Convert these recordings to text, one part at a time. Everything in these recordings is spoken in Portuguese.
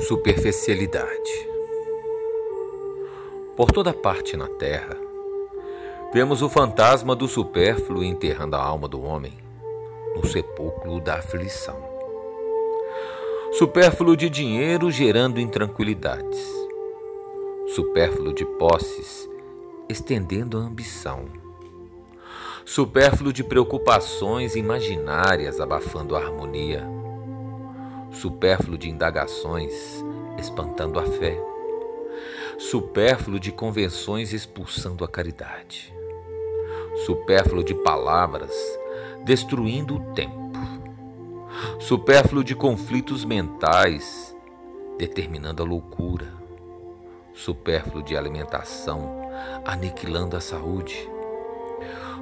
Superficialidade. Por toda parte na terra, vemos o fantasma do supérfluo enterrando a alma do homem no sepulcro da aflição. Supérfluo de dinheiro gerando intranquilidades. Supérfluo de posses estendendo a ambição. Supérfluo de preocupações imaginárias abafando a harmonia supérfluo de indagações, espantando a fé, supérfluo de convenções, expulsando a caridade, supérfluo de palavras, destruindo o tempo, supérfluo de conflitos mentais, determinando a loucura, supérfluo de alimentação, aniquilando a saúde,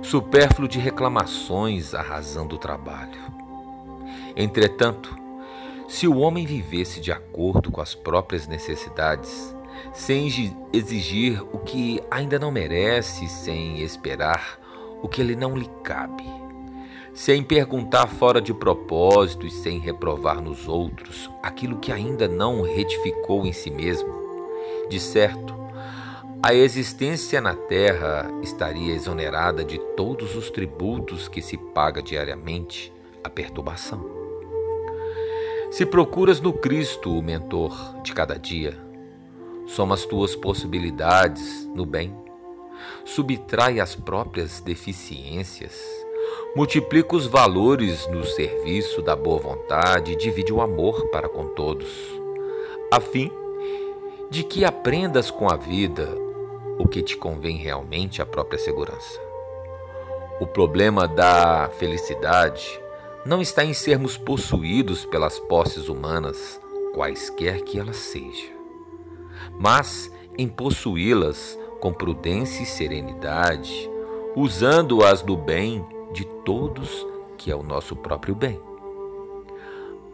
supérfluo de reclamações, arrasando o trabalho. Entretanto, se o homem vivesse de acordo com as próprias necessidades, sem exigir o que ainda não merece, sem esperar o que lhe não lhe cabe, sem perguntar fora de propósito e sem reprovar nos outros aquilo que ainda não retificou em si mesmo, de certo, a existência na terra estaria exonerada de todos os tributos que se paga diariamente à perturbação. Se procuras no Cristo o mentor de cada dia, soma as tuas possibilidades no bem, subtrai as próprias deficiências, multiplica os valores no serviço da boa vontade e divide o amor para com todos, a fim de que aprendas com a vida o que te convém realmente à própria segurança. O problema da felicidade não está em sermos possuídos pelas posses humanas, quaisquer que elas sejam, mas em possuí-las com prudência e serenidade, usando-as do bem de todos, que é o nosso próprio bem.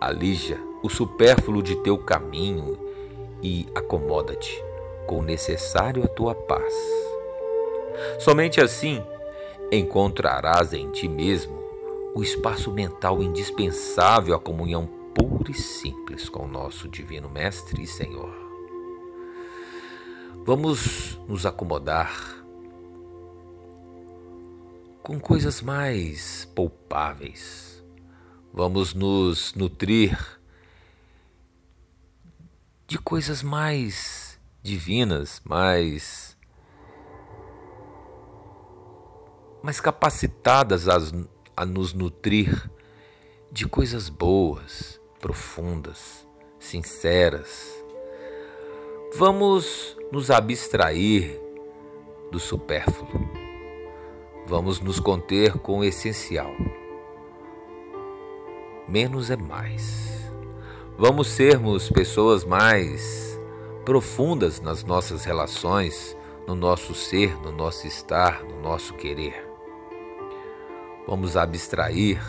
Alija o supérfluo de teu caminho e acomoda-te com o necessário à tua paz. Somente assim encontrarás em ti mesmo o espaço mental indispensável à comunhão pura e simples com o nosso Divino Mestre e Senhor. Vamos nos acomodar com coisas mais poupáveis. Vamos nos nutrir de coisas mais divinas, mais mais capacitadas às a nos nutrir de coisas boas, profundas, sinceras. Vamos nos abstrair do supérfluo. Vamos nos conter com o essencial. Menos é mais. Vamos sermos pessoas mais profundas nas nossas relações, no nosso ser, no nosso estar, no nosso querer. Vamos abstrair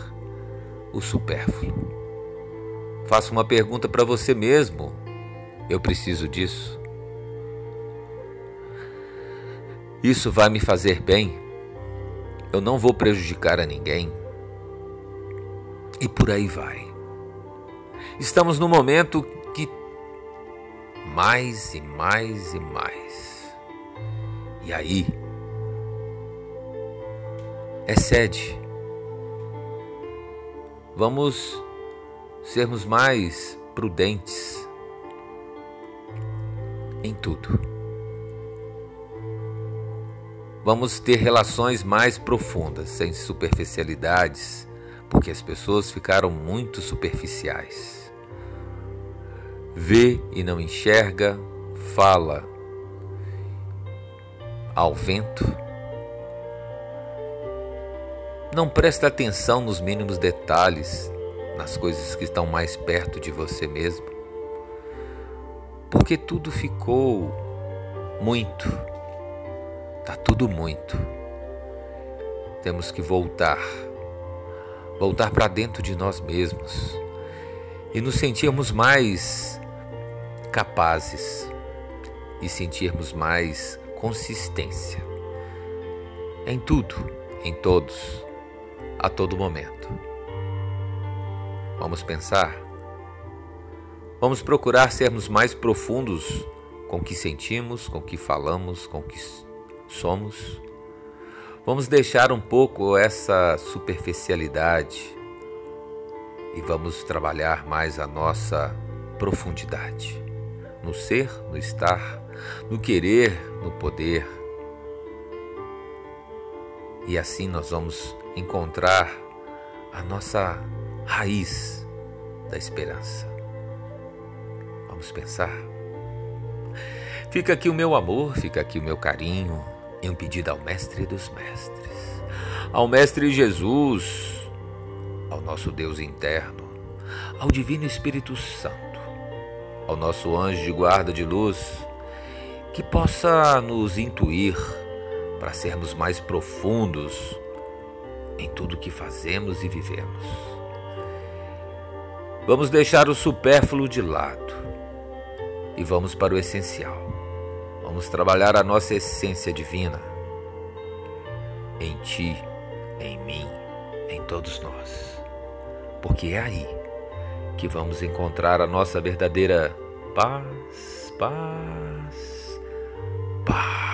o supérfluo. Faça uma pergunta para você mesmo. Eu preciso disso? Isso vai me fazer bem? Eu não vou prejudicar a ninguém? E por aí vai. Estamos no momento que mais e mais e mais. E aí, excede Vamos sermos mais prudentes em tudo. Vamos ter relações mais profundas, sem superficialidades, porque as pessoas ficaram muito superficiais. Vê e não enxerga, fala ao vento não presta atenção nos mínimos detalhes, nas coisas que estão mais perto de você mesmo. Porque tudo ficou muito. Tá tudo muito. Temos que voltar. Voltar para dentro de nós mesmos e nos sentirmos mais capazes e sentirmos mais consistência em tudo, em todos a todo momento. Vamos pensar? Vamos procurar sermos mais profundos com o que sentimos, com o que falamos, com o que somos. Vamos deixar um pouco essa superficialidade e vamos trabalhar mais a nossa profundidade no ser, no estar, no querer, no poder. E assim nós vamos encontrar a nossa raiz da esperança. Vamos pensar. Fica aqui o meu amor, fica aqui o meu carinho e um pedido ao Mestre dos Mestres, ao Mestre Jesus, ao nosso Deus interno, ao Divino Espírito Santo, ao nosso anjo de guarda de luz, que possa nos intuir para sermos mais profundos em tudo que fazemos e vivemos. Vamos deixar o supérfluo de lado e vamos para o essencial. Vamos trabalhar a nossa essência divina em ti, em mim, em todos nós. Porque é aí que vamos encontrar a nossa verdadeira paz, paz, paz.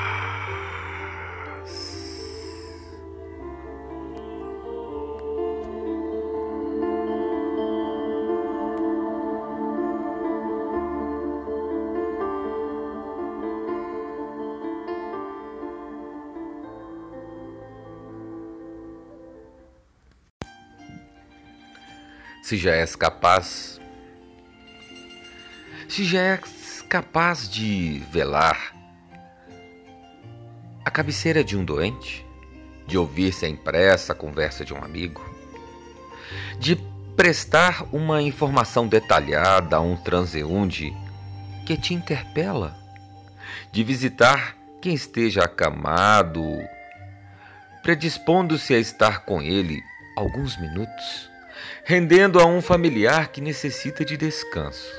Se já és capaz, se já és capaz de velar a cabeceira de um doente, de ouvir sem pressa a conversa de um amigo, de prestar uma informação detalhada a um transeunte que te interpela, de visitar quem esteja acamado, predispondo-se a estar com ele alguns minutos rendendo a um familiar que necessita de descanso.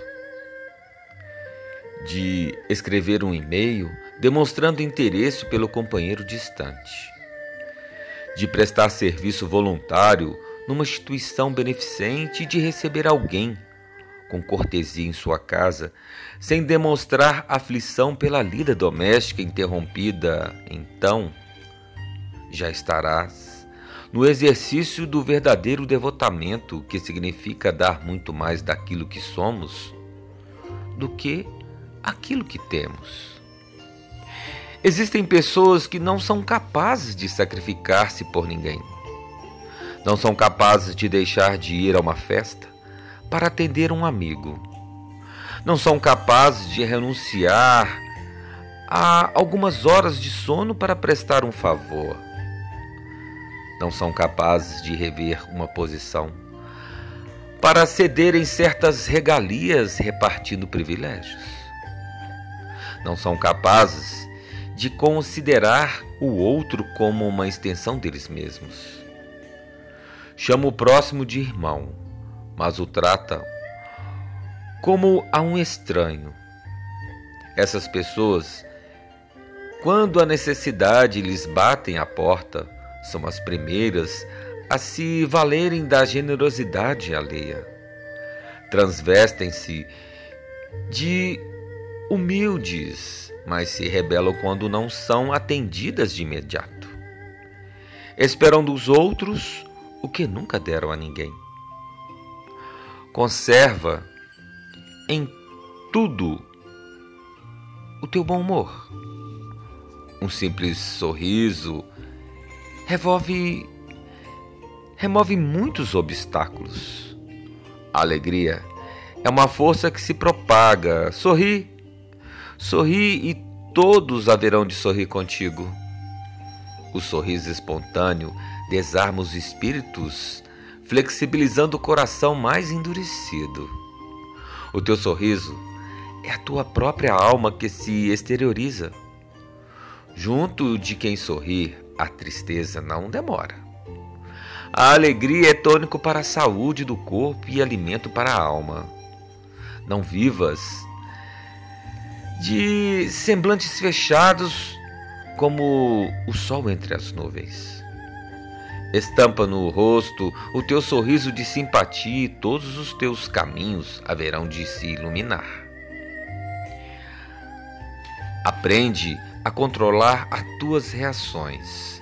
De escrever um e-mail demonstrando interesse pelo companheiro distante. De prestar serviço voluntário numa instituição beneficente e de receber alguém com cortesia em sua casa, sem demonstrar aflição pela lida doméstica interrompida, então já estarás no exercício do verdadeiro devotamento, que significa dar muito mais daquilo que somos do que aquilo que temos. Existem pessoas que não são capazes de sacrificar-se por ninguém. Não são capazes de deixar de ir a uma festa para atender um amigo. Não são capazes de renunciar a algumas horas de sono para prestar um favor não são capazes de rever uma posição, para cederem certas regalias repartindo privilégios. Não são capazes de considerar o outro como uma extensão deles mesmos. Chama o próximo de irmão, mas o trata como a um estranho. Essas pessoas, quando a necessidade lhes batem à porta, são as primeiras a se valerem da generosidade alheia. Transvestem-se de humildes, mas se rebelam quando não são atendidas de imediato. Esperam dos outros o que nunca deram a ninguém. Conserva em tudo o teu bom humor. Um simples sorriso revolve remove muitos obstáculos. A alegria é uma força que se propaga. Sorri, sorri e todos haverão de sorrir contigo. O sorriso espontâneo desarma os espíritos, flexibilizando o coração mais endurecido. O teu sorriso é a tua própria alma que se exterioriza. Junto de quem sorri, a tristeza não demora. A alegria é tônico para a saúde do corpo e alimento para a alma. Não vivas de semblantes fechados como o sol entre as nuvens. Estampa no rosto o teu sorriso de simpatia e todos os teus caminhos haverão de se iluminar. Aprende a controlar as tuas reações.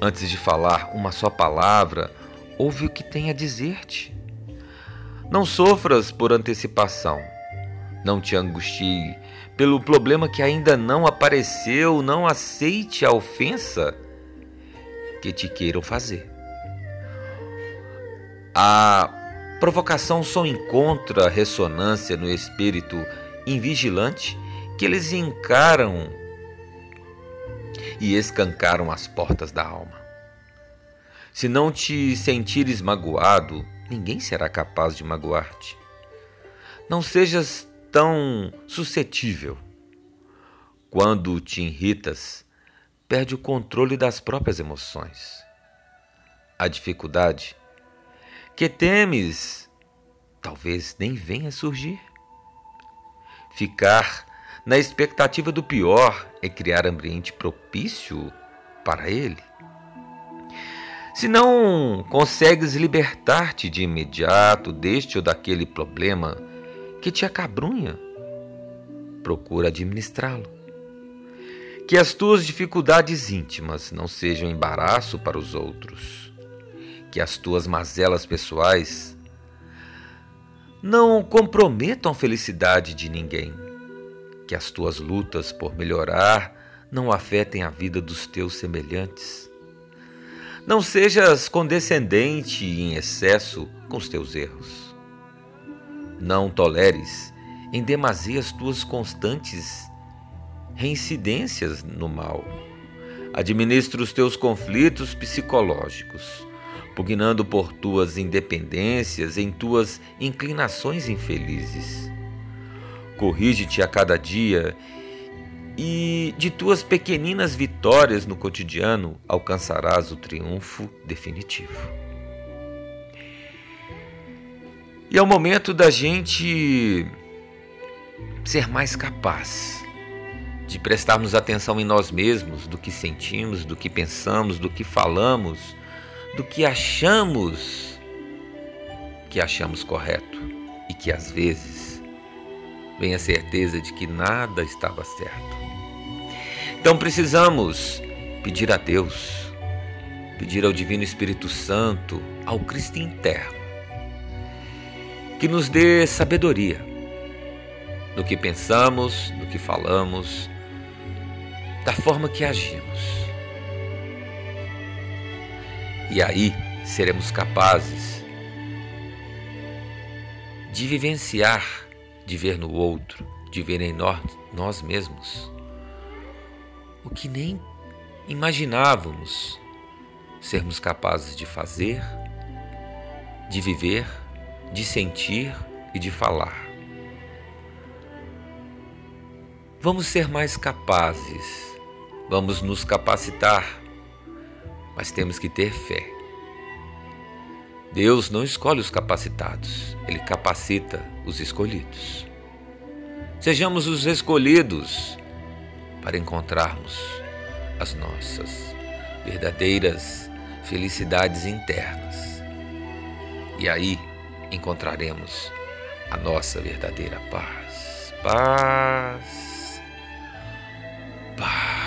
Antes de falar uma só palavra, ouve o que tem a dizer-te. Não sofras por antecipação. Não te angustie pelo problema que ainda não apareceu. Não aceite a ofensa que te queiram fazer. A provocação só encontra ressonância no espírito invigilante que eles encaram e escancaram as portas da alma. Se não te sentires magoado, ninguém será capaz de magoar-te. Não sejas tão suscetível. Quando te irritas, perde o controle das próprias emoções. A dificuldade que temes talvez nem venha surgir. Ficar na expectativa do pior é criar ambiente propício para ele. Se não consegues libertar-te de imediato deste ou daquele problema que te acabrunha, procura administrá-lo. Que as tuas dificuldades íntimas não sejam embaraço para os outros. Que as tuas mazelas pessoais não comprometam a felicidade de ninguém. Que as tuas lutas por melhorar não afetem a vida dos teus semelhantes. Não sejas condescendente em excesso com os teus erros. Não toleres em demasia as tuas constantes reincidências no mal. Administra os teus conflitos psicológicos, pugnando por tuas independências em tuas inclinações infelizes. Corrige-te a cada dia e de tuas pequeninas vitórias no cotidiano alcançarás o triunfo definitivo. E é o momento da gente ser mais capaz de prestarmos atenção em nós mesmos, do que sentimos, do que pensamos, do que falamos, do que achamos que achamos correto e que às vezes vem a certeza de que nada estava certo. Então precisamos pedir a Deus, pedir ao Divino Espírito Santo, ao Cristo interno, que nos dê sabedoria no que pensamos, no que falamos, da forma que agimos. E aí seremos capazes de vivenciar, de ver no outro, de ver em nós, nós mesmos o que nem imaginávamos sermos capazes de fazer, de viver, de sentir e de falar. Vamos ser mais capazes Vamos nos capacitar, mas temos que ter fé. Deus não escolhe os capacitados, Ele capacita os escolhidos. Sejamos os escolhidos para encontrarmos as nossas verdadeiras felicidades internas. E aí encontraremos a nossa verdadeira paz. Paz. Paz.